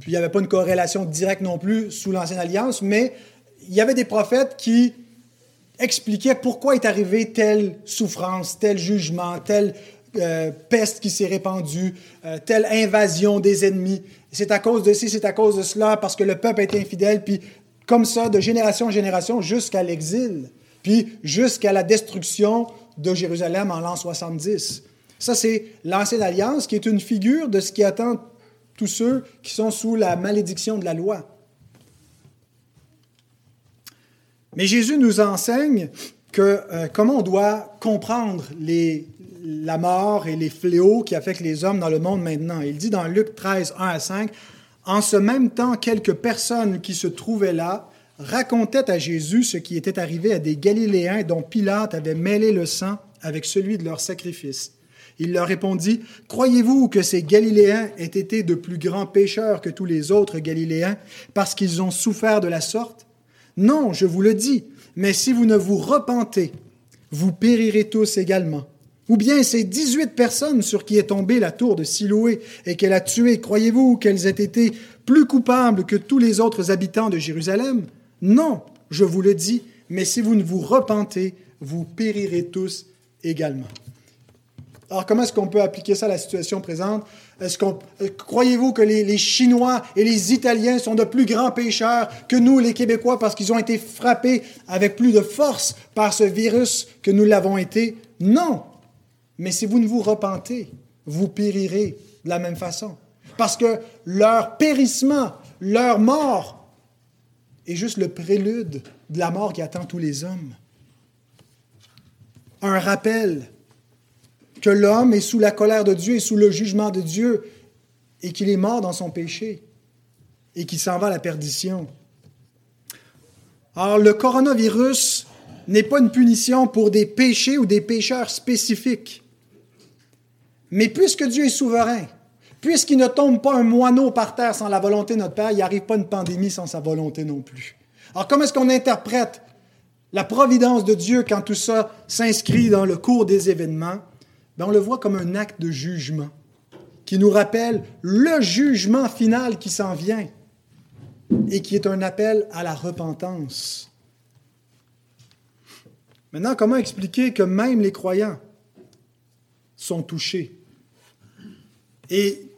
Speaker 1: puis il n'y avait pas une corrélation directe non plus sous l'Ancienne Alliance, mais il y avait des prophètes qui expliquaient pourquoi est arrivé telle souffrance, tel jugement, telle euh, peste qui s'est répandue, euh, telle invasion des ennemis. C'est à cause de ci, c'est à cause de cela, parce que le peuple est infidèle, puis comme ça, de génération en génération, jusqu'à l'exil, puis jusqu'à la destruction de Jérusalem en l'an 70. Ça, c'est l'Ancienne Alliance, qui est une figure de ce qui attend tous ceux qui sont sous la malédiction de la loi. Mais Jésus nous enseigne que, euh, comment on doit comprendre la mort et les fléaux qui affectent les hommes dans le monde maintenant. Il dit dans Luc 13, 1 à 5, En ce même temps, quelques personnes qui se trouvaient là racontaient à Jésus ce qui était arrivé à des Galiléens dont Pilate avait mêlé le sang avec celui de leur sacrifice. Il leur répondit, Croyez-vous que ces Galiléens aient été de plus grands pécheurs que tous les autres Galiléens parce qu'ils ont souffert de la sorte? Non, je vous le dis, mais si vous ne vous repentez, vous périrez tous également. Ou bien ces 18 personnes sur qui est tombée la tour de Siloé et qu'elle a tué, croyez-vous qu'elles aient été plus coupables que tous les autres habitants de Jérusalem? Non, je vous le dis, mais si vous ne vous repentez, vous périrez tous également. Alors comment est-ce qu'on peut appliquer ça à la situation présente? Est-ce euh, croyez-vous que les, les, Chinois et les Italiens sont de plus grands pécheurs que nous, les Québécois, parce qu'ils ont été frappés avec plus de force par ce virus que nous l'avons été? Non. Mais si vous ne vous repentez, vous périrez de la même façon. Parce que leur périssement, leur mort, est juste le prélude de la mort qui attend tous les hommes. Un rappel que l'homme est sous la colère de Dieu et sous le jugement de Dieu et qu'il est mort dans son péché et qu'il s'en va à la perdition. Alors le coronavirus n'est pas une punition pour des péchés ou des pécheurs spécifiques. Mais puisque Dieu est souverain, puisqu'il ne tombe pas un moineau par terre sans la volonté de notre Père, il n'arrive pas une pandémie sans sa volonté non plus. Alors comment est-ce qu'on interprète la providence de Dieu quand tout ça s'inscrit dans le cours des événements? Ben, on le voit comme un acte de jugement qui nous rappelle le jugement final qui s'en vient et qui est un appel à la repentance. Maintenant, comment expliquer que même les croyants sont touchés? Et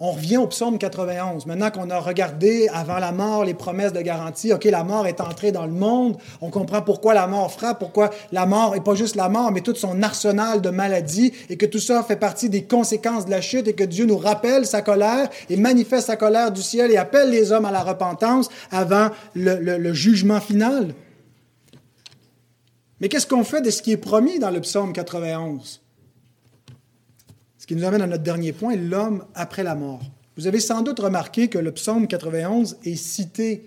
Speaker 1: on revient au psaume 91. Maintenant qu'on a regardé avant la mort les promesses de garantie, OK, la mort est entrée dans le monde, on comprend pourquoi la mort frappe, pourquoi la mort n'est pas juste la mort, mais tout son arsenal de maladies, et que tout ça fait partie des conséquences de la chute, et que Dieu nous rappelle sa colère et manifeste sa colère du ciel et appelle les hommes à la repentance avant le jugement final. Mais qu'est-ce qu'on fait de ce qui est promis dans le psaume 91? Qui nous amène à notre dernier point, l'homme après la mort. Vous avez sans doute remarqué que le psaume 91 est cité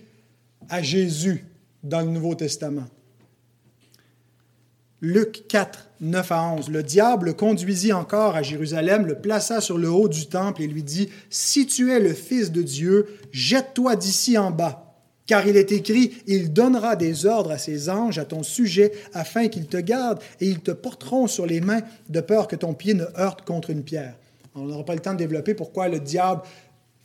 Speaker 1: à Jésus dans le Nouveau Testament. Luc 4, 9 à 11. Le diable le conduisit encore à Jérusalem, le plaça sur le haut du temple et lui dit, Si tu es le Fils de Dieu, jette-toi d'ici en bas. Car il est écrit, il donnera des ordres à ses anges à ton sujet afin qu'ils te gardent et ils te porteront sur les mains de peur que ton pied ne heurte contre une pierre. On n'aura pas le temps de développer pourquoi le diable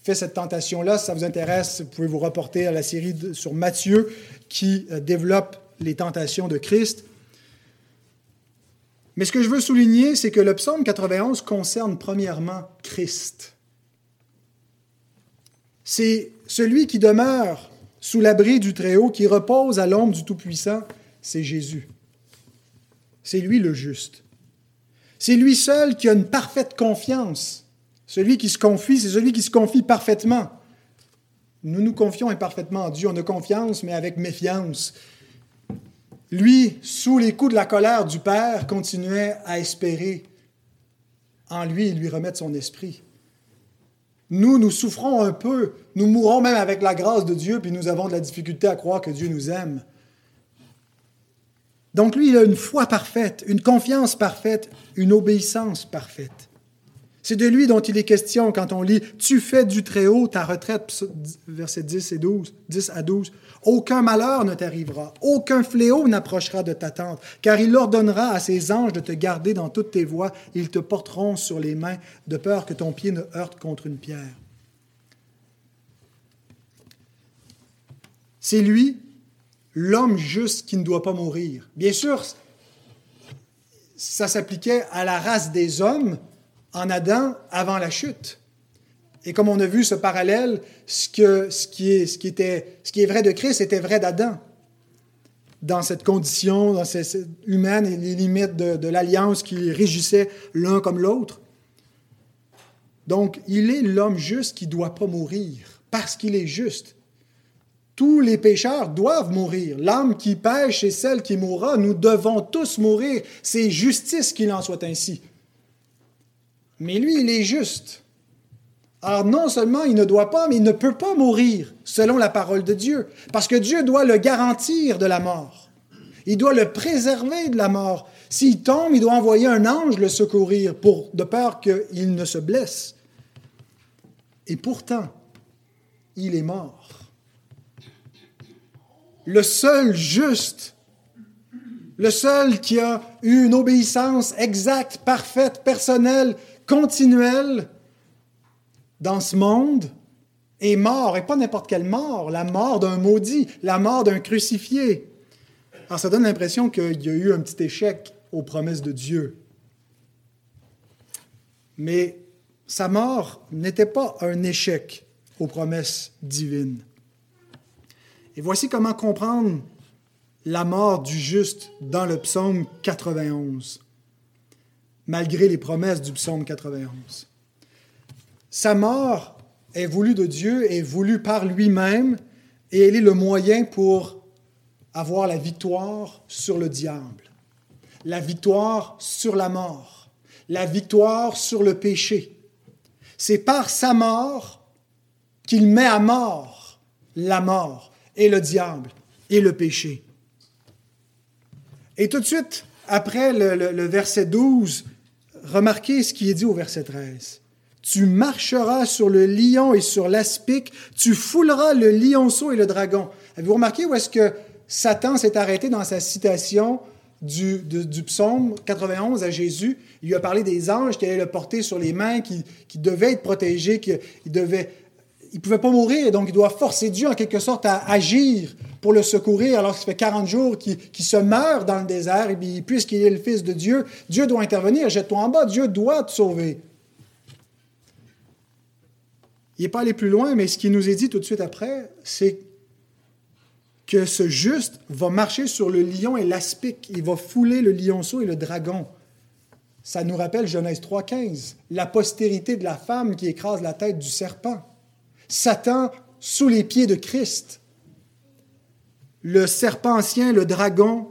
Speaker 1: fait cette tentation-là. Si ça vous intéresse, vous pouvez vous reporter à la série sur Matthieu qui euh, développe les tentations de Christ. Mais ce que je veux souligner, c'est que le psaume 91 concerne premièrement Christ. C'est celui qui demeure sous l'abri du Très-Haut, qui repose à l'ombre du Tout-Puissant, c'est Jésus. C'est lui le juste. C'est lui seul qui a une parfaite confiance. Celui qui se confie, c'est celui qui se confie parfaitement. Nous nous confions imparfaitement en Dieu. On a confiance, mais avec méfiance. Lui, sous les coups de la colère du Père, continuait à espérer en lui et lui remettre son esprit. Nous, nous souffrons un peu, nous mourons même avec la grâce de Dieu, puis nous avons de la difficulté à croire que Dieu nous aime. Donc lui, il a une foi parfaite, une confiance parfaite, une obéissance parfaite. C'est de lui dont il est question quand on lit Tu fais du Très-Haut ta retraite, versets 10 et 12, 10 à 12. Aucun malheur ne t'arrivera, aucun fléau n'approchera de ta tente, car il ordonnera à ses anges de te garder dans toutes tes voies, ils te porteront sur les mains, de peur que ton pied ne heurte contre une pierre. C'est lui, l'homme juste qui ne doit pas mourir. Bien sûr, ça s'appliquait à la race des hommes, en Adam avant la chute. Et comme on a vu ce parallèle, ce, qui, est, vrai de Christ était vrai d'Adam. Dans cette condition dans cette, humaine et les limites de, de l'alliance qui régissait l'un comme l'autre. Donc, il est l'homme juste qui ne doit pas mourir, parce qu'il est juste. Tous les pécheurs doivent mourir. L'âme qui pêche est celle qui mourra. Nous devons tous mourir. C'est justice qu'il en soit ainsi. Mais lui, il est juste. Alors non seulement il ne doit pas, mais il ne peut pas mourir selon la parole de Dieu, parce que Dieu doit le garantir de la mort. Il doit le préserver de la mort. S'il tombe, il doit envoyer un ange le secourir pour, de peur qu'il ne se blesse. Et pourtant, il est mort. le seul juste, le seul qui a eu une obéissance exacte, parfaite, personnelle, continuelle dans ce monde, est mort, et pas n'importe quelle mort, la mort d'un maudit, la mort d'un crucifié. Alors ça donne l'impression qu'il y a eu un petit échec aux promesses de Dieu. Mais sa mort n'était pas un échec aux promesses divines. Et voici comment comprendre la mort du juste dans le psaume 91, malgré les promesses du psaume 91. Sa mort est voulue de Dieu, est voulue par lui-même, et elle est le moyen pour avoir la victoire sur le diable, la victoire sur la mort, la victoire sur le péché. C'est par sa mort qu'il met à mort la mort et le diable et le péché. Et tout de suite, après le, verset 12, remarquez ce qui est dit au verset 13. Tu marcheras sur le lion et sur l'aspic, tu fouleras le lionceau et le dragon. Avez-vous remarqué où est-ce que Satan s'est arrêté dans sa citation du, psaume 91 à Jésus? Il lui a parlé des anges qui allaient le porter sur les mains, qui, devaient être protégés, qui devait, il ne pouvait pas mourir, donc il doit forcer Dieu en quelque sorte à agir pour le secourir, alors qu'il fait 40 jours qu'il se meurt dans le désert, et puis puisqu'il est le Fils de Dieu, Dieu doit intervenir, jette-toi en bas, Dieu doit te sauver. Il n'est pas allé plus loin, mais ce qui nous est dit tout de suite après, c'est que ce juste va marcher sur le lion et l'aspic. Il va fouler le lionceau et le dragon. Ça nous rappelle Genèse 3.15, la postérité de la femme qui écrase la tête du serpent. Satan sous les pieds de Christ. Le serpent ancien, le dragon,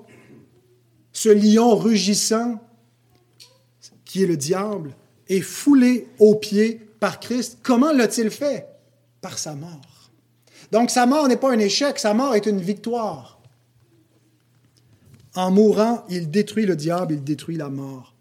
Speaker 1: ce lion rugissant, qui est le diable, est foulé aux pieds par Christ. Comment l'a-t-il fait? Par sa mort. Donc sa mort n'est pas un échec, sa mort est une victoire. En mourant, il détruit le diable, il détruit la mort.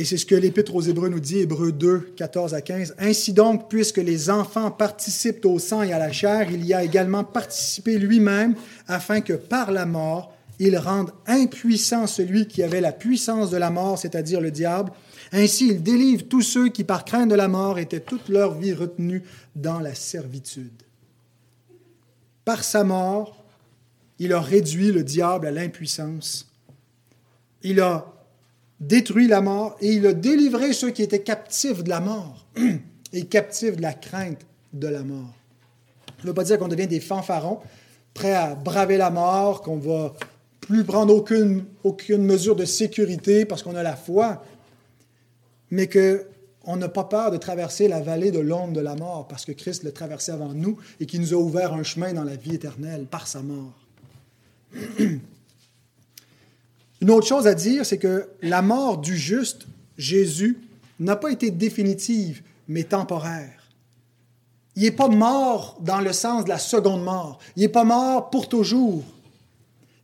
Speaker 1: Et c'est ce que l'Épître aux Hébreux nous dit, Hébreux 2, 14 à 15. Ainsi donc, puisque les enfants participent au sang et à la chair, il y a également participé lui-même, afin que par la mort, il rende impuissant celui qui avait la puissance de la mort, c'est-à-dire le diable, ainsi, il délivre tous ceux qui, par crainte de la mort, étaient toute leur vie retenus dans la servitude. Par sa mort, il a réduit le diable à l'impuissance. Il a détruit la mort et il a délivré ceux qui étaient captifs de la mort [CLEARS THROAT] et captifs de la crainte de la mort. Ça ne veut pas dire qu'on devient des fanfarons, prêts à braver la mort, qu'on va plus prendre aucune, aucune mesure de sécurité parce qu'on a la foi mais qu'on n'a pas peur de traverser la vallée de l'ombre de la mort parce que Christ l'a traversé avant nous et qui nous a ouvert un chemin dans la vie éternelle par sa mort. [CLEARS THROAT] Une autre chose à dire, c'est que la mort du juste, Jésus, n'a pas été définitive, mais temporaire. Il n'est pas mort dans le sens de la seconde mort. Il n'est pas mort pour toujours.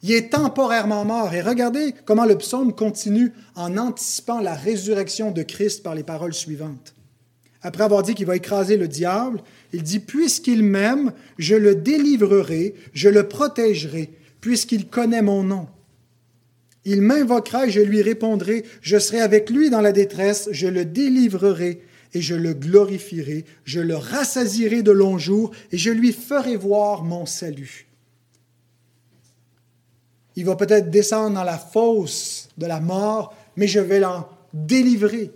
Speaker 1: Il est temporairement mort. Et regardez comment le psaume continue en anticipant la résurrection de Christ par les paroles suivantes. Après avoir dit qu'il va écraser le diable, il dit, Puisqu'il m'aime, je le délivrerai, je le protégerai, puisqu'il connaît mon nom. Il m'invoquera et je lui répondrai, je serai avec lui dans la détresse, je le délivrerai et je le glorifierai, je le rassasierai de longs jours et je lui ferai voir mon salut. Il va peut-être descendre dans la fosse de la mort, mais je vais l'en délivrer.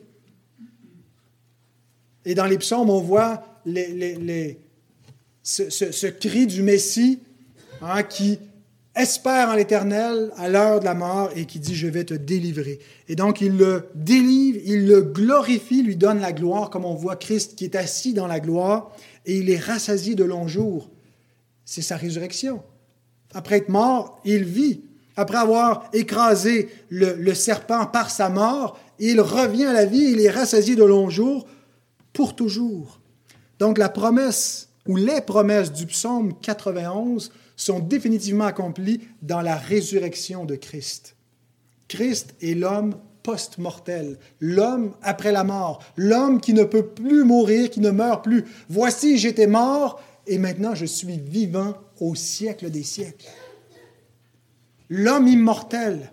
Speaker 1: Et dans les psaumes, on voit ce, cri du Messie hein, qui espère en l'Éternel à l'heure de la mort et qui dit, je vais te délivrer. Et donc, il le délivre, il le glorifie, lui donne la gloire, comme on voit Christ qui est assis dans la gloire, et il est rassasié de longs jours. C'est sa résurrection. Après être mort, il vit. Après avoir écrasé le, serpent par sa mort, il revient à la vie, il est rassasié de longs jours pour toujours. Donc la promesse ou les promesses du psaume 91 sont définitivement accomplies dans la résurrection de Christ. Christ est l'homme post-mortel, l'homme après la mort, l'homme qui ne peut plus mourir, qui ne meurt plus. Voici, j'étais mort et maintenant je suis vivant au siècle des siècles. L'homme immortel.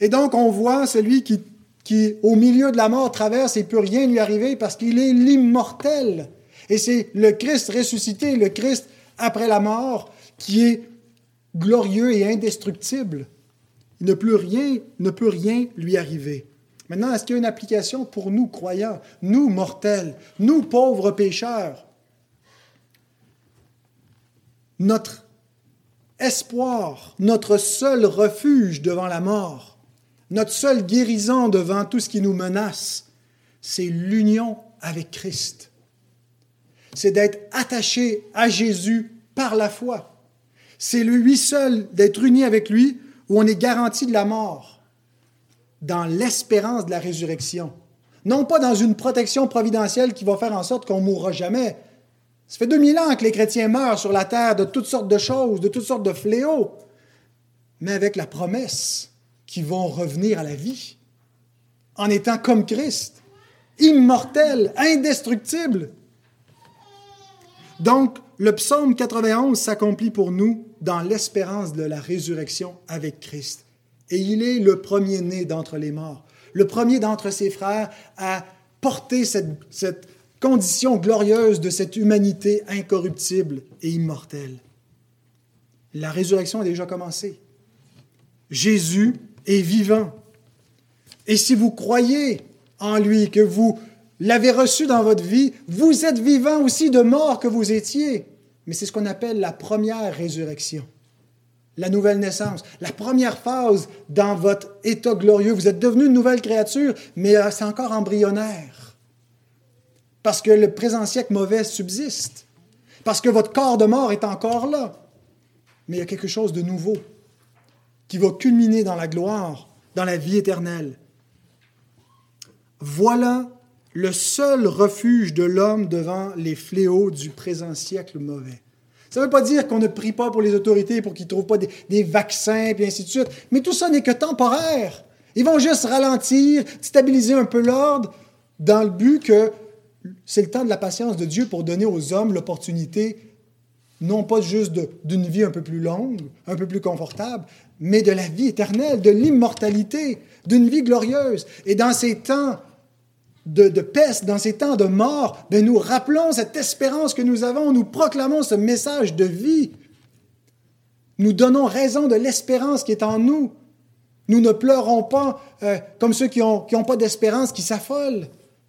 Speaker 1: Et donc on voit celui qui, qui, au milieu de la mort, traverse et peut rien lui arriver parce qu'il est l'immortel. Et c'est le Christ ressuscité, le Christ après la mort, qui est glorieux et indestructible. Il ne peut rien, ne peut rien lui arriver. Maintenant, est-ce qu'il y a une application pour nous croyants, nous mortels, nous pauvres pécheurs? Notre espoir, notre seul refuge devant la mort, notre seule guérison devant tout ce qui nous menace, c'est l'union avec Christ. C'est d'être attaché à Jésus par la foi. C'est lui seul d'être uni avec lui où on est garanti de la mort dans l'espérance de la résurrection. Non pas dans une protection providentielle qui va faire en sorte qu'on mourra jamais. Ça fait 2000 ans que les chrétiens meurent sur la terre de toutes sortes de choses, de toutes sortes de fléaux, mais avec la promesse qu'ils vont revenir à la vie, en étant comme Christ, immortel, indestructible. Donc, le psaume 91 s'accomplit pour nous dans l'espérance de la résurrection avec Christ. Et il est le premier-né d'entre les morts, le premier d'entre ses frères à porter cette, condition glorieuse de cette humanité incorruptible et immortelle. La résurrection a déjà commencé. Jésus est vivant. Et si vous croyez en lui, que vous l'avez reçu dans votre vie, vous êtes vivant aussi de mort que vous étiez. Mais c'est ce qu'on appelle la première résurrection la nouvelle naissance, la première phase dans votre état glorieux. Vous êtes devenu une nouvelle créature, mais euh, c'est encore embryonnaire. Parce que le présent siècle mauvais subsiste. Parce que votre corps de mort est encore là. Mais il y a quelque chose de nouveau qui va culminer dans la gloire, dans la vie éternelle. Voilà le seul refuge de l'homme devant les fléaux du présent siècle mauvais. Ça ne veut pas dire qu'on ne prie pas pour les autorités pour qu'ils ne trouvent pas des, vaccins, et ainsi de suite. Mais tout ça n'est que temporaire. Ils vont juste ralentir, stabiliser un peu l'ordre, dans le but que c'est le temps de la patience de Dieu pour donner aux hommes l'opportunité, non pas juste d'une vie un peu plus longue, un peu plus confortable, mais de la vie éternelle, de l'immortalité, d'une vie glorieuse. Et dans ces temps de, peste, dans ces temps de mort, ben nous rappelons cette espérance que nous avons, nous proclamons ce message de vie. Nous donnons raison de l'espérance qui est en nous. Nous ne pleurons pas euh, comme ceux qui n'ont qui ont pas d'espérance, qui s'affolent,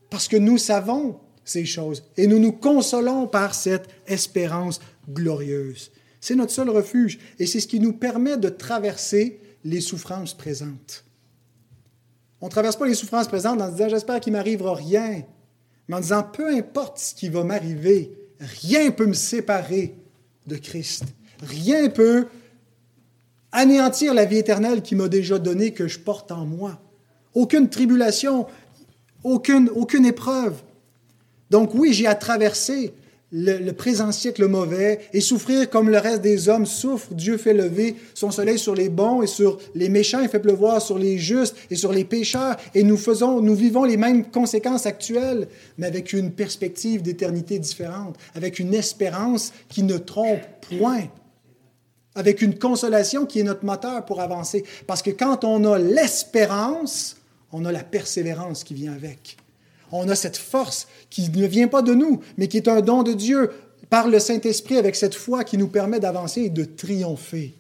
Speaker 1: parce que nous savons ces choses et nous nous consolons par cette espérance glorieuse. C'est notre seul refuge et c'est ce qui nous permet de traverser les souffrances présentes. On ne traverse pas les souffrances présentes en disant j'espère qu'il m'arrivera rien, mais en disant peu importe ce qui va m'arriver, rien ne peut me séparer de Christ. Rien ne peut anéantir la vie éternelle qu'il m'a déjà donnée, que je porte en moi. Aucune tribulation, aucune, aucune épreuve. Donc oui, j'ai à traverser, le, présent siècle mauvais et souffrir comme le reste des hommes souffrent. Dieu fait lever son soleil sur les bons et sur les méchants, il fait pleuvoir sur les justes et sur les pécheurs. Et nous faisons, nous vivons les mêmes conséquences actuelles, mais avec une perspective d'éternité différente, avec une espérance qui ne trompe point, avec une consolation qui est notre moteur pour avancer. Parce que quand on a l'espérance, on a la persévérance qui vient avec on a cette force qui ne vient pas de nous, mais qui est un don de Dieu par le Saint-Esprit avec cette foi qui nous permet d'avancer et de triompher.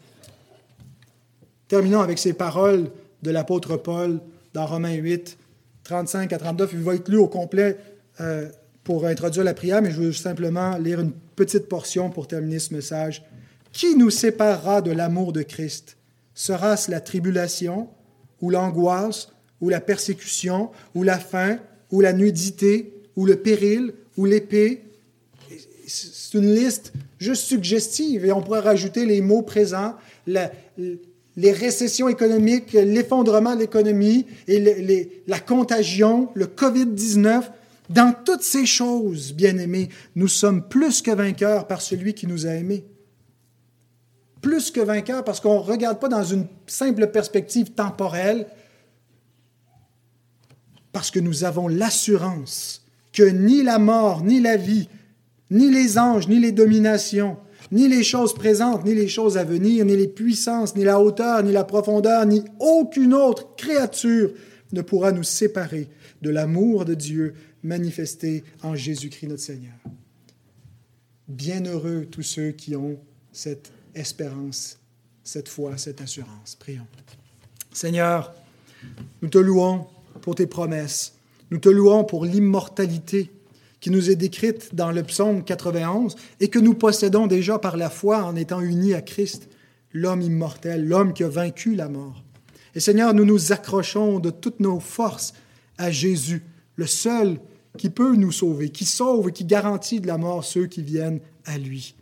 Speaker 1: Terminons avec ces paroles de l'apôtre Paul dans Romains 8, 35 à 39. Il va être lu au complet euh, pour introduire la prière, mais je veux simplement lire une petite portion pour terminer ce message. Qui nous séparera de l'amour de Christ? Sera-ce la tribulation, ou l'angoisse, ou la persécution, ou la faim, ou la nudité, ou le péril, ou l'épée. C'est une liste juste suggestive et on pourrait rajouter les mots présents, les récessions économiques, l'effondrement de l'économie et la contagion, le COVID-19. Dans toutes ces choses, bien-aimés, nous sommes plus que vainqueurs par celui qui nous a aimés. Plus que vainqueurs parce qu'on ne regarde pas dans une simple perspective temporelle, parce que nous avons l'assurance que ni la mort ni la vie, ni les anges, ni les dominations, ni les choses présentes, ni les choses à venir, ni les puissances, ni la hauteur, ni la profondeur, ni aucune autre créature ne pourra nous séparer de l'amour de Dieu manifesté en Jésus-Christ notre Seigneur. Bienheureux tous ceux qui ont cette espérance, cette foi, cette assurance. Prions. Seigneur, nous te louons pour tes promesses. Nous te louons pour l'immortalité qui nous est décrite dans le psaume 91 et que nous possédons déjà par la foi en étant unis à Christ, l'homme immortel, l'homme qui a vaincu la mort. Et Seigneur, nous nous accrochons de toutes nos forces à Jésus, le seul qui peut nous sauver, qui sauve et qui garantit de la mort ceux qui viennent à lui.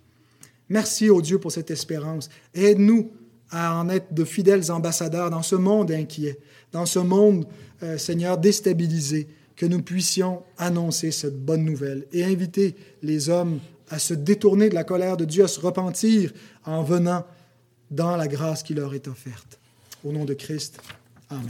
Speaker 1: Merci, au Dieu, pour cette espérance. Aide-nous à en être de fidèles ambassadeurs dans ce monde inquiet, dans ce monde, euh, Seigneur, déstabilisé, que nous puissions annoncer cette bonne nouvelle et inviter les hommes à se détourner de la colère de Dieu, à se repentir en venant dans la grâce qui leur est offerte. Au nom de Christ, Amen.